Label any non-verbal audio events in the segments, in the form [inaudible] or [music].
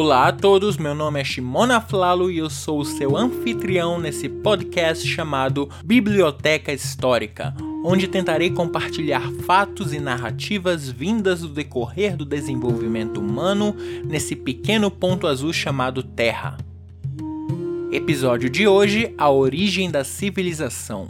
Olá a todos, meu nome é Shimona Flalo e eu sou o seu anfitrião nesse podcast chamado Biblioteca Histórica, onde tentarei compartilhar fatos e narrativas vindas do decorrer do desenvolvimento humano nesse pequeno ponto azul chamado Terra. Episódio de hoje: A origem da civilização.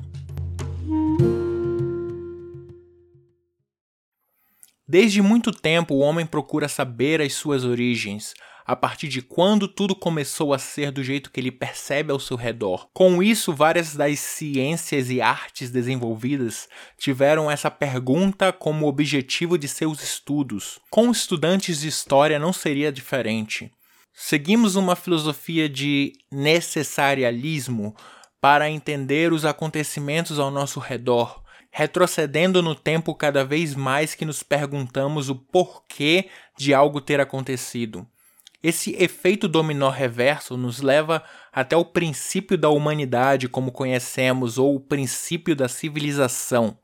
Desde muito tempo, o homem procura saber as suas origens, a partir de quando tudo começou a ser do jeito que ele percebe ao seu redor. Com isso, várias das ciências e artes desenvolvidas tiveram essa pergunta como objetivo de seus estudos. Com estudantes de história não seria diferente. Seguimos uma filosofia de necessarialismo para entender os acontecimentos ao nosso redor retrocedendo no tempo cada vez mais que nos perguntamos o porquê de algo ter acontecido. Esse efeito dominó reverso nos leva até o princípio da humanidade como conhecemos ou o princípio da civilização.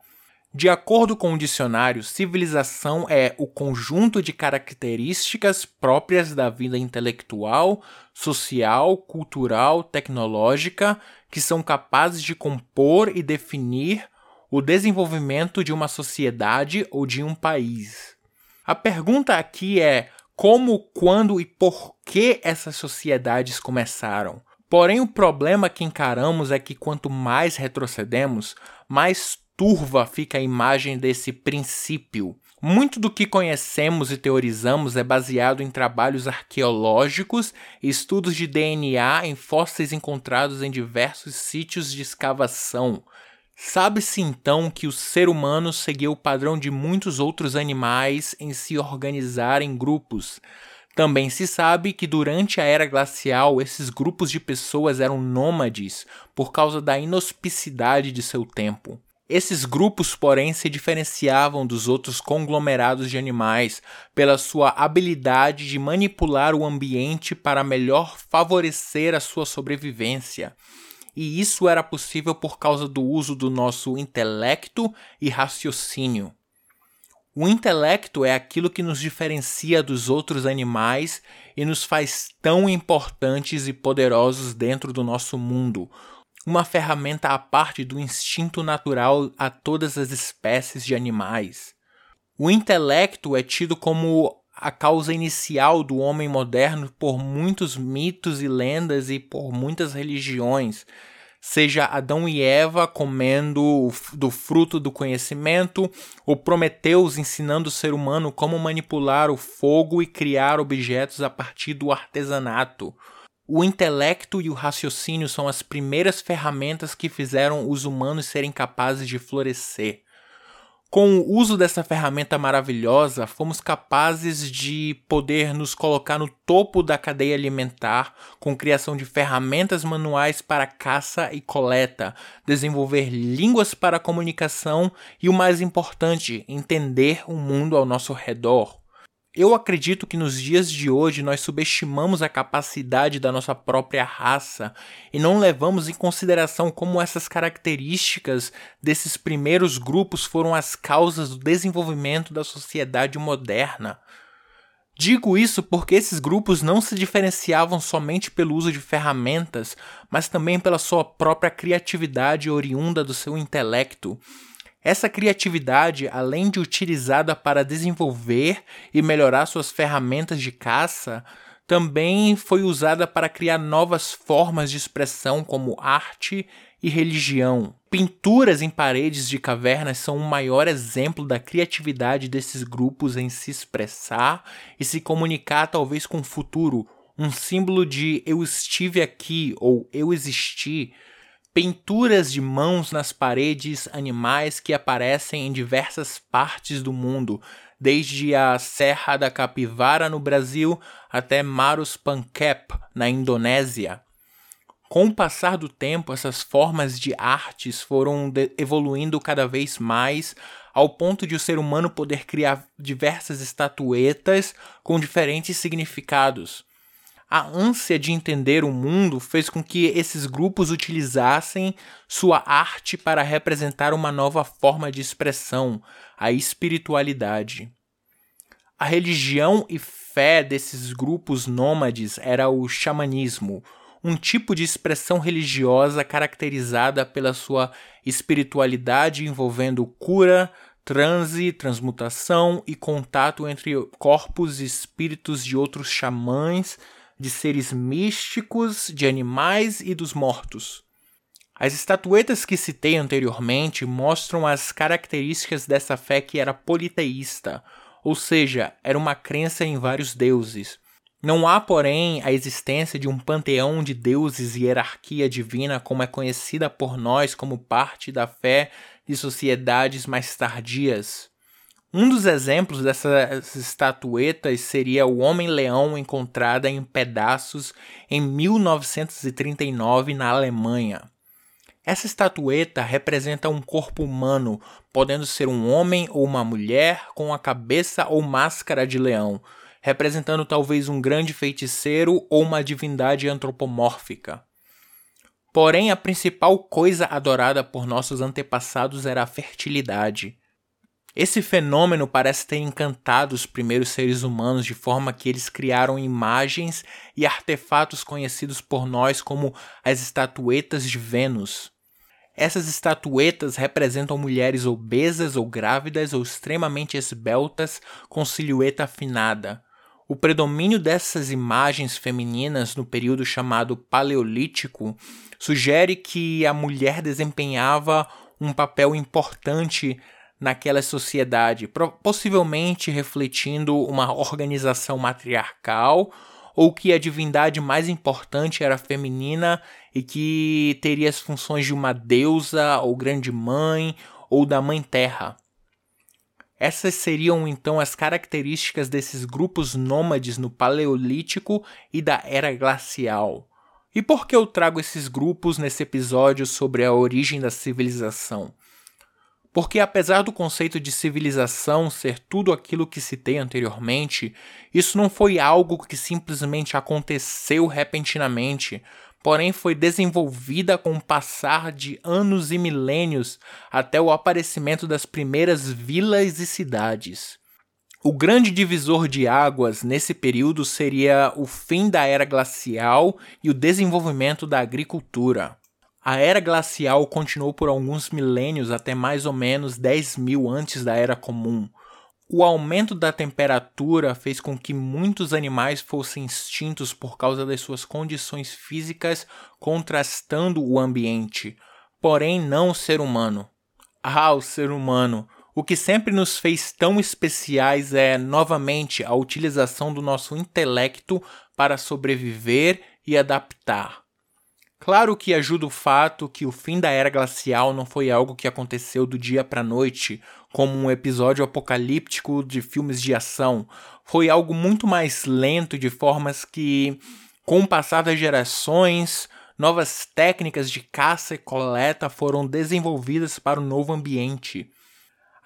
De acordo com o dicionário, civilização é o conjunto de características próprias da vida intelectual, social, cultural, tecnológica que são capazes de compor e definir o desenvolvimento de uma sociedade ou de um país. A pergunta aqui é como, quando e por que essas sociedades começaram. Porém, o problema que encaramos é que quanto mais retrocedemos, mais turva fica a imagem desse princípio. Muito do que conhecemos e teorizamos é baseado em trabalhos arqueológicos e estudos de DNA em fósseis encontrados em diversos sítios de escavação, Sabe-se então que o ser humano seguiu o padrão de muitos outros animais em se organizar em grupos. Também se sabe que durante a era glacial esses grupos de pessoas eram nômades por causa da inhospicidade de seu tempo. Esses grupos, porém, se diferenciavam dos outros conglomerados de animais pela sua habilidade de manipular o ambiente para melhor favorecer a sua sobrevivência e isso era possível por causa do uso do nosso intelecto e raciocínio. O intelecto é aquilo que nos diferencia dos outros animais e nos faz tão importantes e poderosos dentro do nosso mundo, uma ferramenta à parte do instinto natural a todas as espécies de animais. O intelecto é tido como a causa inicial do homem moderno por muitos mitos e lendas e por muitas religiões, seja Adão e Eva comendo do fruto do conhecimento, ou Prometeus ensinando o ser humano como manipular o fogo e criar objetos a partir do artesanato. O intelecto e o raciocínio são as primeiras ferramentas que fizeram os humanos serem capazes de florescer. Com o uso dessa ferramenta maravilhosa, fomos capazes de poder nos colocar no topo da cadeia alimentar com criação de ferramentas manuais para caça e coleta, desenvolver línguas para comunicação e o mais importante, entender o mundo ao nosso redor. Eu acredito que nos dias de hoje nós subestimamos a capacidade da nossa própria raça e não levamos em consideração como essas características desses primeiros grupos foram as causas do desenvolvimento da sociedade moderna. Digo isso porque esses grupos não se diferenciavam somente pelo uso de ferramentas, mas também pela sua própria criatividade oriunda do seu intelecto essa criatividade, além de utilizada para desenvolver e melhorar suas ferramentas de caça, também foi usada para criar novas formas de expressão como arte e religião. Pinturas em paredes de cavernas são o maior exemplo da criatividade desses grupos em se expressar e se comunicar talvez com o futuro, um símbolo de eu estive aqui ou eu existi pinturas de mãos nas paredes, animais que aparecem em diversas partes do mundo, desde a Serra da Capivara no Brasil até Marus Pankep na Indonésia. Com o passar do tempo, essas formas de artes foram evoluindo cada vez mais, ao ponto de o ser humano poder criar diversas estatuetas com diferentes significados. A ânsia de entender o mundo fez com que esses grupos utilizassem sua arte para representar uma nova forma de expressão, a espiritualidade. A religião e fé desses grupos nômades era o xamanismo, um tipo de expressão religiosa caracterizada pela sua espiritualidade envolvendo cura, transe, transmutação e contato entre corpos e espíritos de outros xamãs, de seres místicos, de animais e dos mortos. As estatuetas que citei anteriormente mostram as características dessa fé que era politeísta, ou seja, era uma crença em vários deuses. Não há, porém, a existência de um panteão de deuses e hierarquia divina como é conhecida por nós como parte da fé de sociedades mais tardias. Um dos exemplos dessas estatuetas seria o Homem-Leão encontrada em pedaços em 1939 na Alemanha. Essa estatueta representa um corpo humano, podendo ser um homem ou uma mulher com a cabeça ou máscara de leão, representando talvez um grande feiticeiro ou uma divindade antropomórfica. Porém, a principal coisa adorada por nossos antepassados era a fertilidade. Esse fenômeno parece ter encantado os primeiros seres humanos de forma que eles criaram imagens e artefatos conhecidos por nós como as estatuetas de Vênus. Essas estatuetas representam mulheres obesas ou grávidas ou extremamente esbeltas com silhueta afinada, o predomínio dessas imagens femininas no período chamado Paleolítico sugere que a mulher desempenhava um papel importante naquela sociedade, possivelmente refletindo uma organização matriarcal ou que a divindade mais importante era feminina e que teria as funções de uma deusa ou grande mãe ou da mãe terra. Essas seriam então as características desses grupos nômades no Paleolítico e da Era Glacial. E por que eu trago esses grupos nesse episódio sobre a origem da civilização? Porque, apesar do conceito de civilização ser tudo aquilo que citei anteriormente, isso não foi algo que simplesmente aconteceu repentinamente, porém foi desenvolvida com o passar de anos e milênios até o aparecimento das primeiras vilas e cidades. O grande divisor de águas nesse período seria o fim da era glacial e o desenvolvimento da agricultura. A era glacial continuou por alguns milênios até mais ou menos 10 mil antes da era comum, o aumento da temperatura fez com que muitos animais fossem extintos por causa das suas condições físicas contrastando o ambiente, porém não o ser humano. Ah, o ser humano! O que sempre nos fez tão especiais é, novamente, a utilização do nosso intelecto para sobreviver e adaptar. Claro que ajuda o fato que o fim da era glacial não foi algo que aconteceu do dia para a noite, como um episódio apocalíptico de filmes de ação. Foi algo muito mais lento, de formas que, com o passar das gerações, novas técnicas de caça e coleta foram desenvolvidas para o novo ambiente.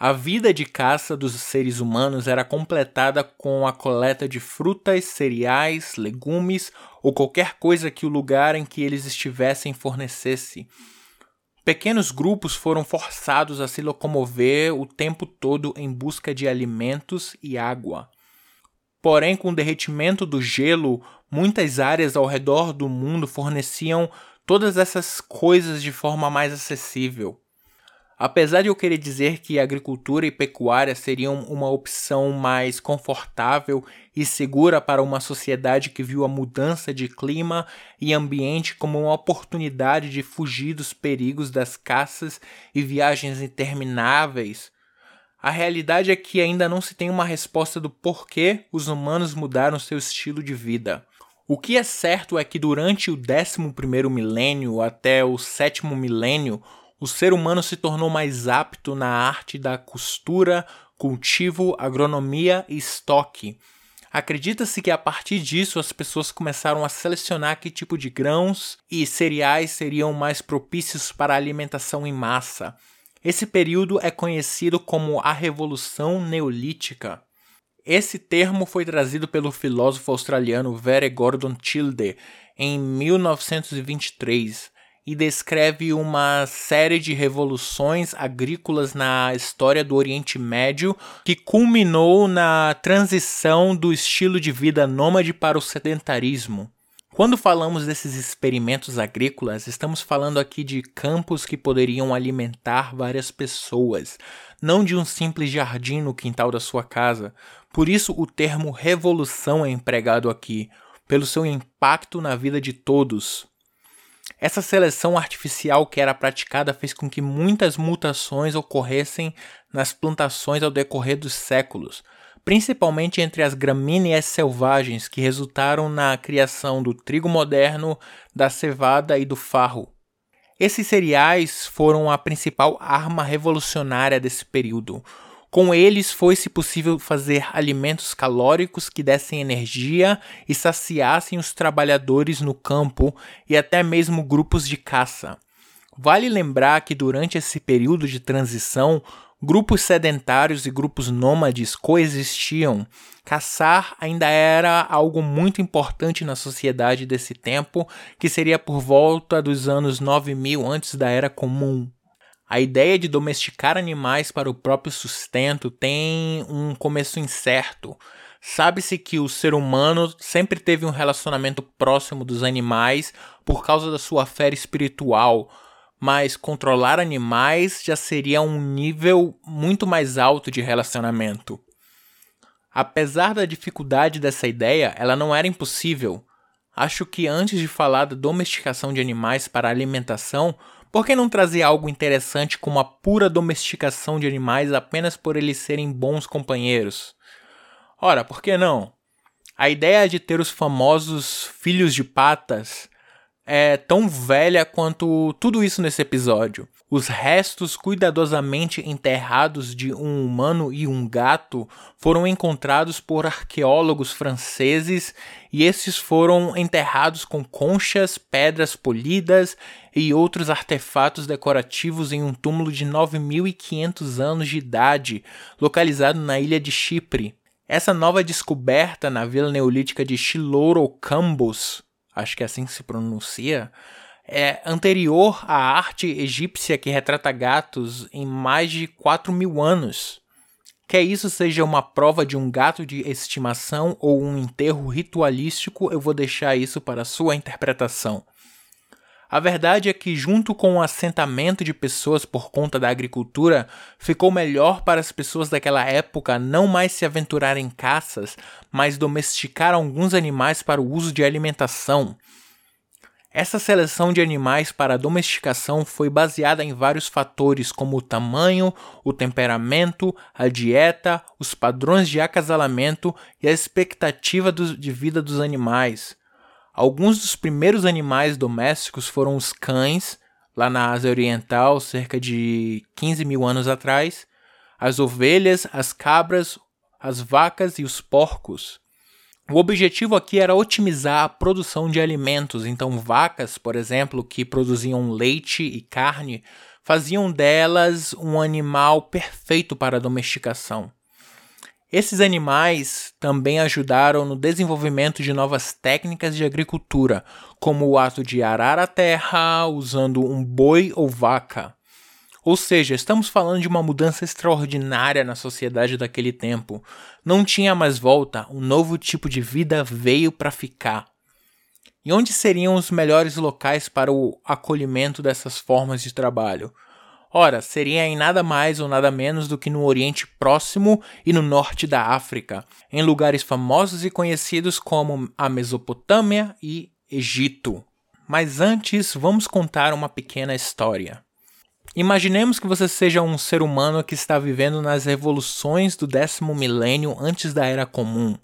A vida de caça dos seres humanos era completada com a coleta de frutas, cereais, legumes ou qualquer coisa que o lugar em que eles estivessem fornecesse. Pequenos grupos foram forçados a se locomover o tempo todo em busca de alimentos e água. Porém, com o derretimento do gelo, muitas áreas ao redor do mundo forneciam todas essas coisas de forma mais acessível. Apesar de eu querer dizer que agricultura e pecuária seriam uma opção mais confortável e segura para uma sociedade que viu a mudança de clima e ambiente como uma oportunidade de fugir dos perigos das caças e viagens intermináveis, a realidade é que ainda não se tem uma resposta do porquê os humanos mudaram seu estilo de vida. O que é certo é que durante o 11 primeiro milênio até o sétimo milênio, o ser humano se tornou mais apto na arte da costura, cultivo, agronomia e estoque. Acredita-se que a partir disso as pessoas começaram a selecionar que tipo de grãos e cereais seriam mais propícios para a alimentação em massa. Esse período é conhecido como a Revolução Neolítica. Esse termo foi trazido pelo filósofo australiano Vere Gordon Tilde em 1923 e descreve uma série de revoluções agrícolas na história do Oriente Médio que culminou na transição do estilo de vida nômade para o sedentarismo. Quando falamos desses experimentos agrícolas, estamos falando aqui de campos que poderiam alimentar várias pessoas, não de um simples jardim no quintal da sua casa. Por isso, o termo revolução é empregado aqui, pelo seu impacto na vida de todos. Essa seleção artificial que era praticada fez com que muitas mutações ocorressem nas plantações ao decorrer dos séculos, principalmente entre as gramíneas selvagens que resultaram na criação do trigo moderno, da cevada e do farro. Esses cereais foram a principal arma revolucionária desse período, com eles foi-se possível fazer alimentos calóricos que dessem energia e saciassem os trabalhadores no campo e até mesmo grupos de caça. Vale lembrar que durante esse período de transição, grupos sedentários e grupos nômades coexistiam. Caçar ainda era algo muito importante na sociedade desse tempo, que seria por volta dos anos 9000 antes da Era Comum. A ideia de domesticar animais para o próprio sustento tem um começo incerto. Sabe-se que o ser humano sempre teve um relacionamento próximo dos animais por causa da sua fé espiritual, mas controlar animais já seria um nível muito mais alto de relacionamento. Apesar da dificuldade dessa ideia, ela não era impossível. Acho que antes de falar da domesticação de animais para alimentação, por que não trazer algo interessante como a pura domesticação de animais apenas por eles serem bons companheiros? Ora, por que não? A ideia de ter os famosos filhos de patas é tão velha quanto tudo isso nesse episódio. Os restos cuidadosamente enterrados de um humano e um gato foram encontrados por arqueólogos franceses e esses foram enterrados com conchas, pedras polidas e outros artefatos decorativos em um túmulo de 9.500 anos de idade, localizado na ilha de Chipre. Essa nova descoberta na vila neolítica de Cambos, acho que é assim se pronuncia, é anterior à arte egípcia que retrata gatos em mais de 4 mil anos. Quer isso seja uma prova de um gato de estimação ou um enterro ritualístico, eu vou deixar isso para sua interpretação. A verdade é que, junto com o assentamento de pessoas por conta da agricultura, ficou melhor para as pessoas daquela época não mais se aventurar em caças, mas domesticar alguns animais para o uso de alimentação. Essa seleção de animais para domesticação foi baseada em vários fatores, como o tamanho, o temperamento, a dieta, os padrões de acasalamento e a expectativa de vida dos animais. Alguns dos primeiros animais domésticos foram os cães, lá na Ásia Oriental, cerca de 15 mil anos atrás, as ovelhas, as cabras, as vacas e os porcos. O objetivo aqui era otimizar a produção de alimentos, então vacas, por exemplo, que produziam leite e carne, faziam delas um animal perfeito para a domesticação. Esses animais também ajudaram no desenvolvimento de novas técnicas de agricultura, como o ato de arar a terra usando um boi ou vaca. Ou seja, estamos falando de uma mudança extraordinária na sociedade daquele tempo. Não tinha mais volta, um novo tipo de vida veio para ficar. E onde seriam os melhores locais para o acolhimento dessas formas de trabalho? Ora, seria em nada mais ou nada menos do que no Oriente Próximo e no norte da África, em lugares famosos e conhecidos como a Mesopotâmia e Egito. Mas antes, vamos contar uma pequena história. Imaginemos que você seja um ser humano que está vivendo nas revoluções do décimo milênio antes da Era Comum.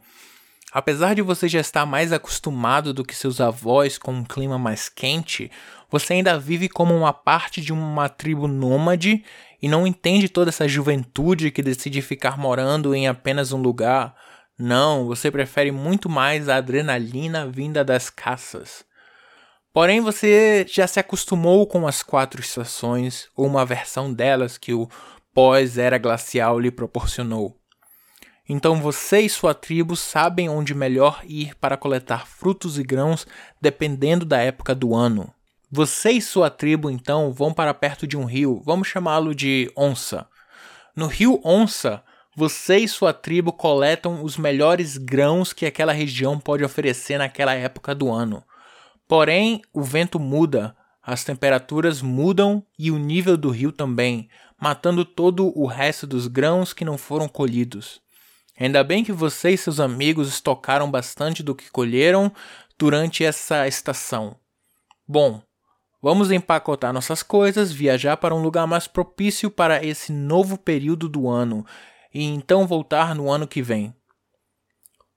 Apesar de você já estar mais acostumado do que seus avós com um clima mais quente, você ainda vive como uma parte de uma tribo nômade e não entende toda essa juventude que decide ficar morando em apenas um lugar. Não, você prefere muito mais a adrenalina vinda das caças. Porém, você já se acostumou com as quatro estações, ou uma versão delas que o pós-era glacial lhe proporcionou. Então você e sua tribo sabem onde melhor ir para coletar frutos e grãos dependendo da época do ano. Você e sua tribo então vão para perto de um rio, vamos chamá-lo de Onça. No rio Onça, você e sua tribo coletam os melhores grãos que aquela região pode oferecer naquela época do ano. Porém, o vento muda, as temperaturas mudam e o nível do rio também, matando todo o resto dos grãos que não foram colhidos. Ainda bem que você e seus amigos estocaram bastante do que colheram durante essa estação. Bom, Vamos empacotar nossas coisas, viajar para um lugar mais propício para esse novo período do ano e então voltar no ano que vem.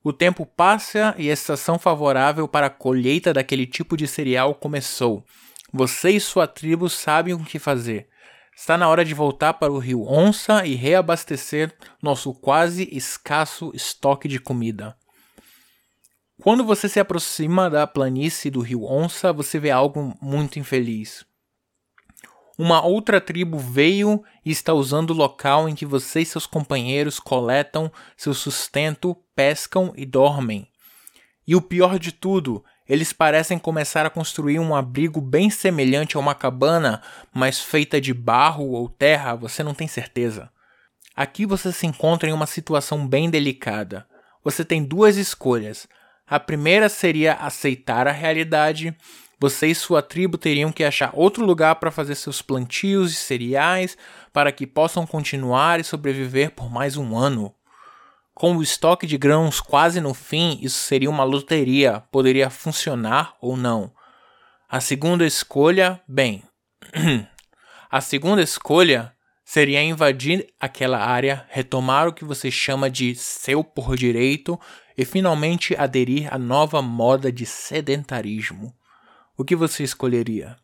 O tempo passa e a estação favorável para a colheita daquele tipo de cereal começou. Você e sua tribo sabem o que fazer. Está na hora de voltar para o rio Onça e reabastecer nosso quase escasso estoque de comida. Quando você se aproxima da planície do rio Onça, você vê algo muito infeliz. Uma outra tribo veio e está usando o local em que você e seus companheiros coletam seu sustento, pescam e dormem. E o pior de tudo, eles parecem começar a construir um abrigo bem semelhante a uma cabana, mas feita de barro ou terra, você não tem certeza. Aqui você se encontra em uma situação bem delicada. Você tem duas escolhas: a primeira seria aceitar a realidade. Você e sua tribo teriam que achar outro lugar para fazer seus plantios de cereais para que possam continuar e sobreviver por mais um ano. Com o estoque de grãos quase no fim, isso seria uma loteria, poderia funcionar ou não. A segunda escolha, bem, [clears throat] a segunda escolha seria invadir aquela área, retomar o que você chama de seu por direito e finalmente aderir à nova moda de sedentarismo. O que você escolheria?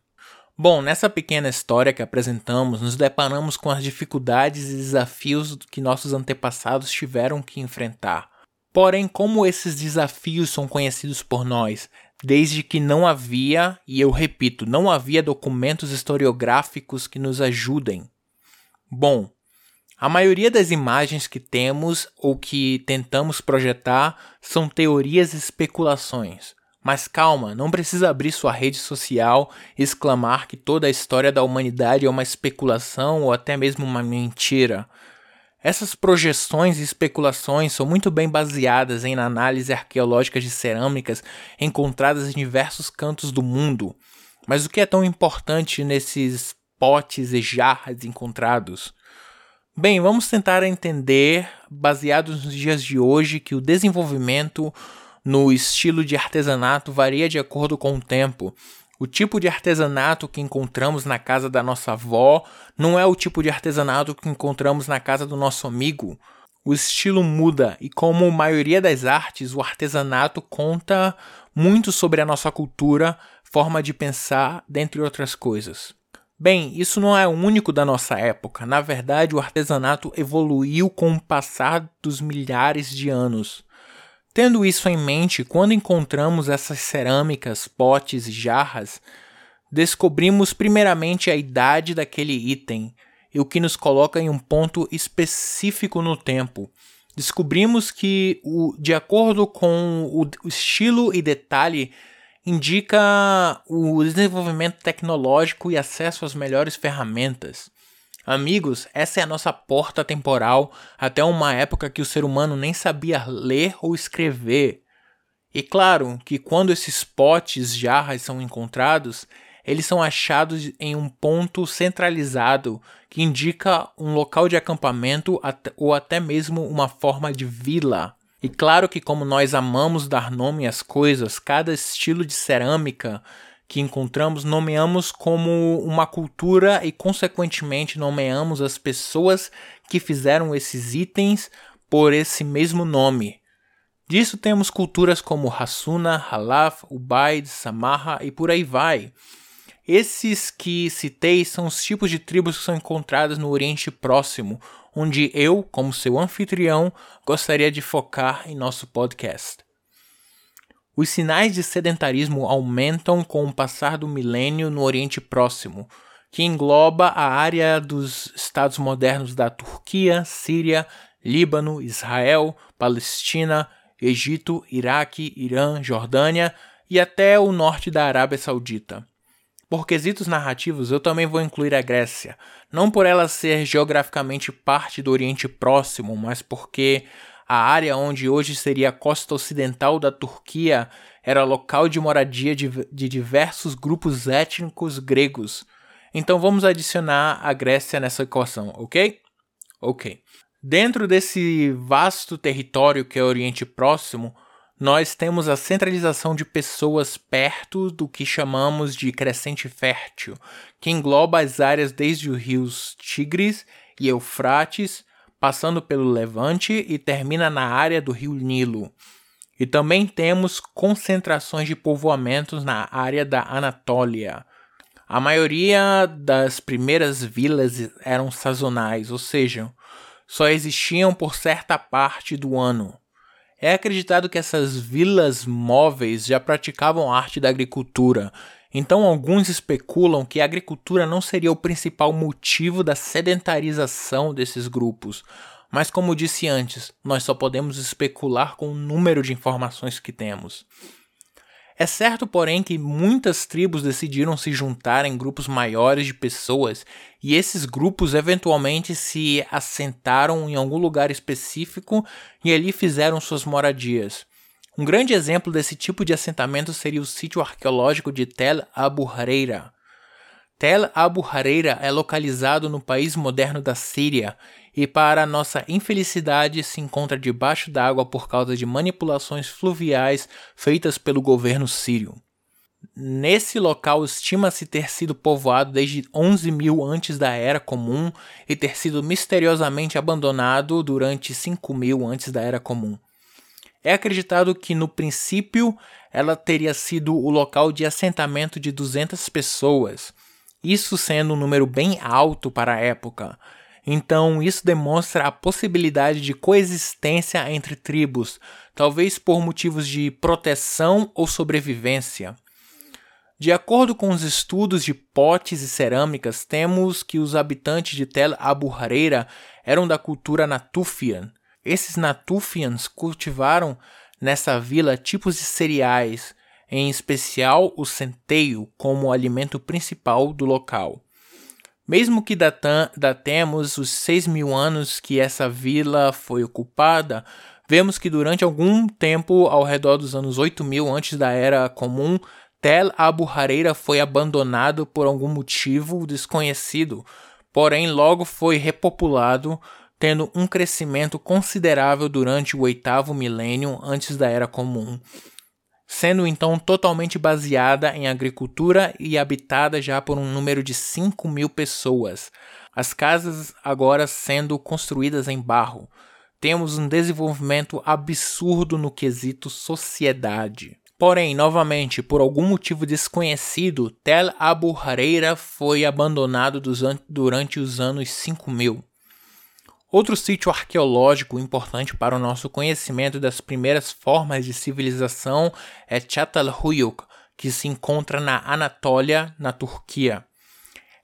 Bom, nessa pequena história que apresentamos, nos deparamos com as dificuldades e desafios que nossos antepassados tiveram que enfrentar. Porém, como esses desafios são conhecidos por nós, desde que não havia, e eu repito, não havia documentos historiográficos que nos ajudem. Bom, a maioria das imagens que temos ou que tentamos projetar são teorias e especulações. Mas calma, não precisa abrir sua rede social e exclamar que toda a história da humanidade é uma especulação ou até mesmo uma mentira. Essas projeções e especulações são muito bem baseadas em análises arqueológicas de cerâmicas encontradas em diversos cantos do mundo. Mas o que é tão importante nesses potes e jarras encontrados? Bem, vamos tentar entender, baseados nos dias de hoje, que o desenvolvimento no estilo de artesanato varia de acordo com o tempo. O tipo de artesanato que encontramos na casa da nossa avó não é o tipo de artesanato que encontramos na casa do nosso amigo. O estilo muda e, como a maioria das artes, o artesanato conta muito sobre a nossa cultura, forma de pensar, dentre outras coisas. Bem, isso não é único da nossa época. Na verdade, o artesanato evoluiu com o passar dos milhares de anos. Tendo isso em mente, quando encontramos essas cerâmicas, potes e jarras, descobrimos primeiramente a idade daquele item, e o que nos coloca em um ponto específico no tempo. Descobrimos que, o, de acordo com o, estilo e detalhe indica o desenvolvimento tecnológico e acesso às melhores ferramentas. Amigos, essa é a nossa porta temporal até uma época que o ser humano nem sabia ler ou escrever. E claro que quando esses potes, jarras são encontrados, eles são achados em um ponto centralizado que indica um local de acampamento ou até mesmo uma forma de vila. E claro que, como nós amamos dar nome às coisas, cada estilo de cerâmica que encontramos nomeamos como uma cultura e, consequentemente, nomeamos as pessoas que fizeram esses itens por esse mesmo nome. Disso temos culturas como Hassuna, Halaf, Ubaid, Samarra e por aí vai. Esses que citei são os tipos de tribos que são encontradas no Oriente Próximo, onde eu, como seu anfitrião, gostaria de focar em nosso podcast. Os sinais de sedentarismo aumentam com o passar do milênio no Oriente Próximo, que engloba a área dos estados modernos da Turquia, Síria, Líbano, Israel, Palestina, Egito, Iraque, Irã, Jordânia e até o norte da Arábia Saudita. Por quesitos narrativos, eu também vou incluir a Grécia, não por ela ser geograficamente parte do Oriente Próximo, mas porque a área onde hoje seria a costa ocidental da Turquia era local de moradia de, de diversos grupos étnicos gregos. Então vamos adicionar a Grécia nessa equação, ok? Ok. Dentro desse vasto território que é o Oriente Próximo, nós temos a centralização de pessoas perto do que chamamos de crescente fértil, que engloba as áreas desde os rios Tigres e Eufrates, passando pelo Levante e termina na área do rio Nilo. E também temos concentrações de povoamentos na área da Anatólia. A maioria das primeiras vilas eram sazonais, ou seja, só existiam por certa parte do ano. É acreditado que essas vilas móveis já praticavam a arte da agricultura, então alguns especulam que a agricultura não seria o principal motivo da sedentarização desses grupos, mas como disse antes, nós só podemos especular com o número de informações que temos. É certo, porém, que muitas tribos decidiram se juntar em grupos maiores de pessoas e esses grupos eventualmente se assentaram em algum lugar específico e ali fizeram suas moradias. Um grande exemplo desse tipo de assentamento seria o sítio arqueológico de Tel Abu Hareira. Tel Abu Hareira é localizado no país moderno da Síria e, para nossa infelicidade, se encontra debaixo d'água por causa de manipulações fluviais feitas pelo governo sírio. Nesse local estima-se ter sido povoado desde 11 mil antes da Era Comum e ter sido misteriosamente abandonado durante 5 mil antes da Era Comum. É acreditado que no princípio ela teria sido o local de assentamento de 200 pessoas, isso sendo um número bem alto para a época, então, isso demonstra a possibilidade de coexistência entre tribos, talvez por motivos de proteção ou sobrevivência. De acordo com os estudos de potes e cerâmicas, temos que os habitantes de Tel Abu Hareira eram da cultura Natufian. Esses Natufians cultivaram nessa vila tipos de cereais, em especial o centeio, como alimento principal do local. Mesmo que datemos os 6 mil anos que essa vila foi ocupada, vemos que durante algum tempo, ao redor dos anos 8 mil antes da Era Comum, Tel Abu Hareira foi abandonado por algum motivo desconhecido, porém logo foi repopulado, tendo um crescimento considerável durante o oitavo milênio antes da Era Comum sendo então totalmente baseada em agricultura e habitada já por um número de 5 mil pessoas. As casas agora sendo construídas em barro. Temos um desenvolvimento absurdo no quesito sociedade. Porém, novamente, por algum motivo desconhecido, Tel Abu Hareira foi abandonado durante os anos 5000. Outro sítio arqueológico importante para o nosso conhecimento das primeiras formas de civilização é Çatalhöyük, que se encontra na Anatólia, na Turquia.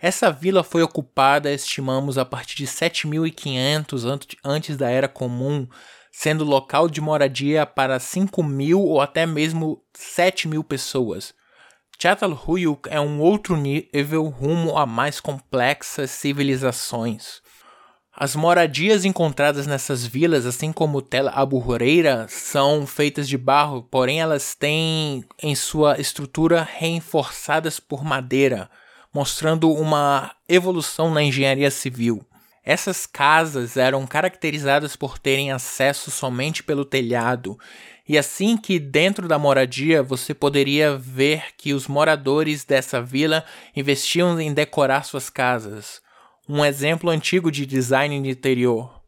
Essa vila foi ocupada, estimamos, a partir de 7500 antes da Era Comum, sendo local de moradia para 5 mil ou até mesmo 7 mil pessoas. Çatalhöyük é um outro nível rumo a mais complexas civilizações. As moradias encontradas nessas vilas, assim como Tel Abu Huraira, são feitas de barro, porém elas têm em sua estrutura reforçadas por madeira, mostrando uma evolução na engenharia civil. Essas casas eram caracterizadas por terem acesso somente pelo telhado, e assim que dentro da moradia você poderia ver que os moradores dessa vila investiam em decorar suas casas um exemplo antigo de design de interior.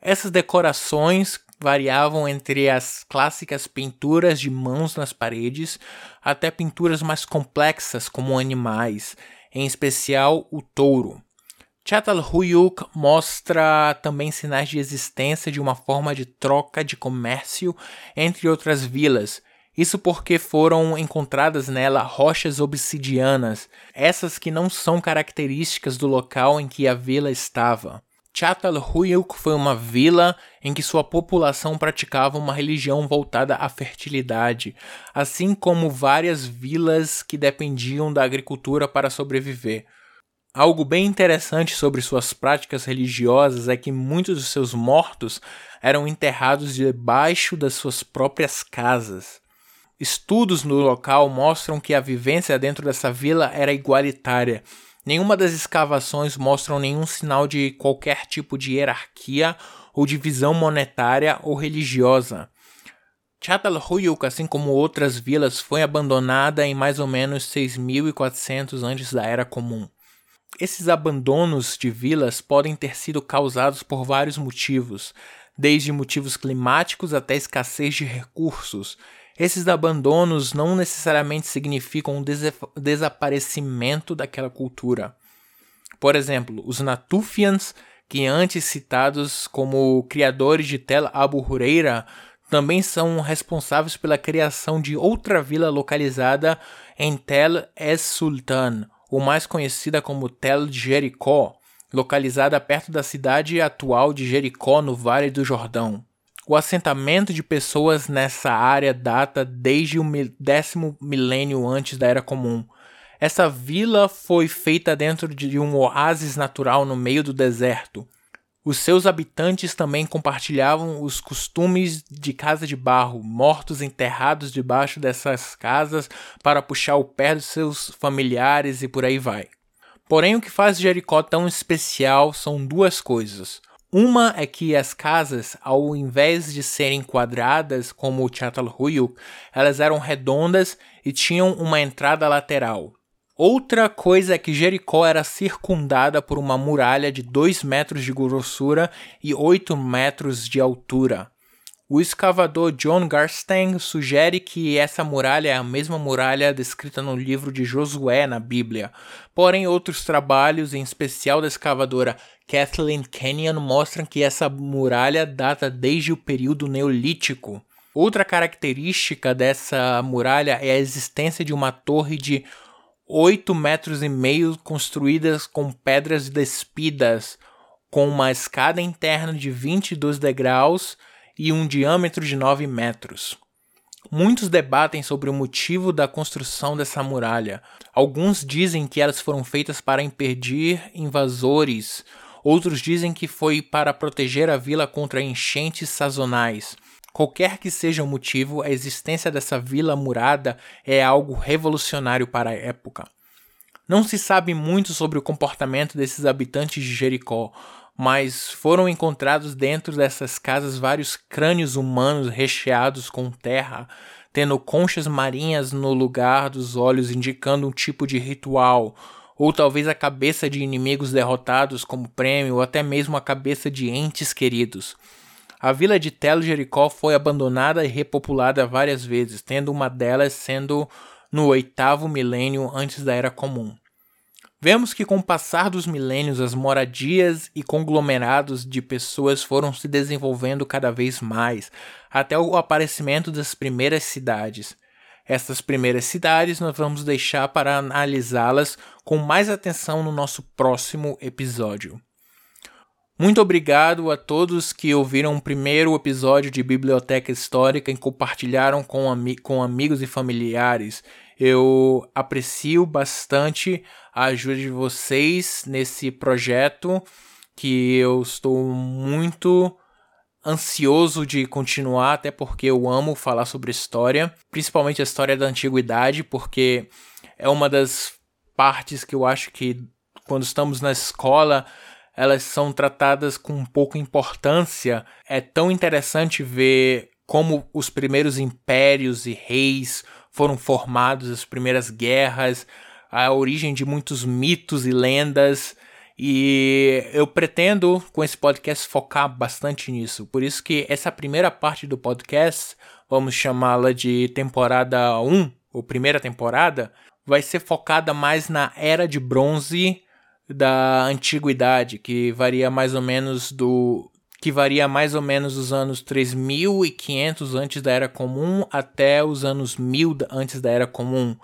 Essas decorações variavam entre as clássicas pinturas de mãos nas paredes até pinturas mais complexas como animais, em especial o touro. Çatalhöyük mostra também sinais de existência de uma forma de troca de comércio entre outras vilas, isso porque foram encontradas nela rochas obsidianas, essas que não são características do local em que a vila estava. Çatalhöyük foi uma vila em que sua população praticava uma religião voltada à fertilidade, assim como várias vilas que dependiam da agricultura para sobreviver. Algo bem interessante sobre suas práticas religiosas é que muitos de seus mortos eram enterrados debaixo das suas próprias casas. Estudos no local mostram que a vivência dentro dessa vila era igualitária Nenhuma das escavações mostram nenhum sinal de qualquer tipo de hierarquia ou divisão monetária ou religiosa. Çatalhöyük, assim como outras vilas, foi abandonada em mais ou menos 6400 antes da Era Comum. Esses abandonos de vilas podem ter sido causados por vários motivos, desde motivos climáticos até escassez de recursos, esses abandonos não necessariamente significam um desaparecimento daquela cultura. Por exemplo, os Natufians, que antes citados como criadores de Tel Abu Huraira, também são responsáveis pela criação de outra vila localizada em Tel Es Sultan, ou mais conhecida como Tel Jericó, localizada perto da cidade atual de Jericó, no Vale do Jordão. O assentamento de pessoas nessa área data desde o décimo milênio antes da Era Comum. Essa vila foi feita dentro de um oásis natural no meio do deserto. Os seus habitantes também compartilhavam os costumes de casa de barro, mortos enterrados debaixo dessas casas para puxar o pé dos seus familiares e por aí vai. Porém, o que faz Jericó tão especial são duas coisas. Uma é que as casas, ao invés de serem quadradas como o Çatalhöyük, elas eram redondas e tinham uma entrada lateral. Outra coisa é que Jericó era circundada por uma muralha de 2 metros de grossura e 8 metros de altura. O escavador John Garstang sugere que essa muralha é a mesma muralha descrita no livro de Josué na Bíblia. Porém, outros trabalhos, em especial da escavadora Kathleen Kenyon, mostram que essa muralha data desde o período neolítico. Outra característica dessa muralha é a existência de uma torre de 8 metros e meio construídas com pedras despidas, com uma escada interna de 22 degraus e um diâmetro de 9 metros. Muitos debatem sobre o motivo da construção dessa muralha. Alguns dizem que elas foram feitas para impedir invasores, outros dizem que foi para proteger a vila contra enchentes sazonais. Qualquer que seja o motivo, a existência dessa vila murada é algo revolucionário para a época. Não se sabe muito sobre o comportamento desses habitantes de Jericó, mas foram encontrados dentro dessas casas vários crânios humanos recheados com terra, tendo conchas marinhas no lugar dos olhos, indicando um tipo de ritual, ou talvez a cabeça de inimigos derrotados como prêmio, ou até mesmo a cabeça de entes queridos. A vila de Tel Jericó foi abandonada e repopulada várias vezes, tendo uma delas sendo no oitavo milênio antes da Era Comum. Vemos que com o passar dos milênios as moradias e conglomerados de pessoas foram se desenvolvendo cada vez mais, até o aparecimento das primeiras cidades. Essas primeiras cidades nós vamos deixar para analisá-las com mais atenção no nosso próximo episódio. Muito obrigado a todos que ouviram o primeiro episódio de Biblioteca Histórica e compartilharam com, ami com amigos e familiares. Eu aprecio bastante a ajuda de vocês nesse projeto que eu estou muito ansioso de continuar, até porque eu amo falar sobre história, principalmente a história da antiguidade, porque é uma das partes que eu acho que quando estamos na escola elas são tratadas com pouca importância. É tão interessante ver como os primeiros impérios e reis foram formados, as primeiras guerras, a origem de muitos mitos e lendas. E eu pretendo, com esse podcast, focar bastante nisso. Por isso que essa primeira parte do podcast, vamos chamá-la de temporada 1, ou primeira temporada, vai ser focada mais na era de bronze da antiguidade, que varia mais ou menos do que varia mais ou menos dos anos 3500 antes da era comum até os anos 1000 antes da era comum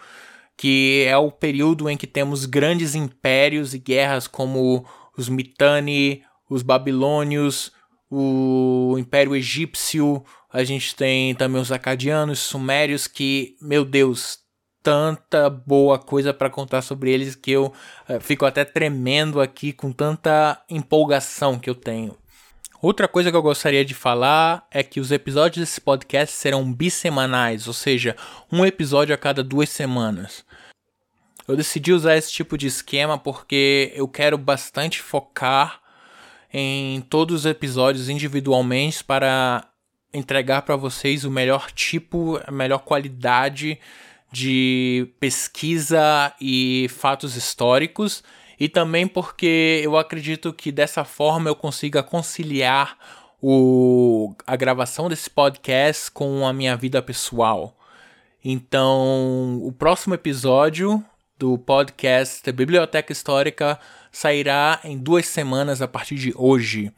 que é o período em que temos grandes impérios e guerras como os Mitanni, os babilônios, o Império Egípcio, a gente tem também os acadianos, sumérios, que, meu Deus, tanta boa coisa para contar sobre eles que eu uh, fico até tremendo aqui com tanta empolgação que eu tenho. Outra coisa que eu gostaria de falar é que os episódios desse podcast serão bissemanais, ou seja, um episódio a cada duas semanas. Eu decidi usar esse tipo de esquema porque eu quero bastante focar em todos os episódios individualmente para entregar para vocês o melhor tipo, a melhor qualidade de pesquisa e fatos históricos, e também porque eu acredito que dessa forma eu consiga conciliar o, a gravação desse podcast com a minha vida pessoal. Então, o próximo episódio do podcast Biblioteca Histórica sairá em duas semanas a partir de hoje.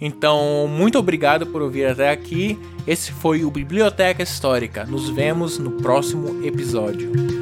Então, muito obrigado por ouvir até aqui. Esse foi o Biblioteca Histórica. Nos vemos no próximo episódio.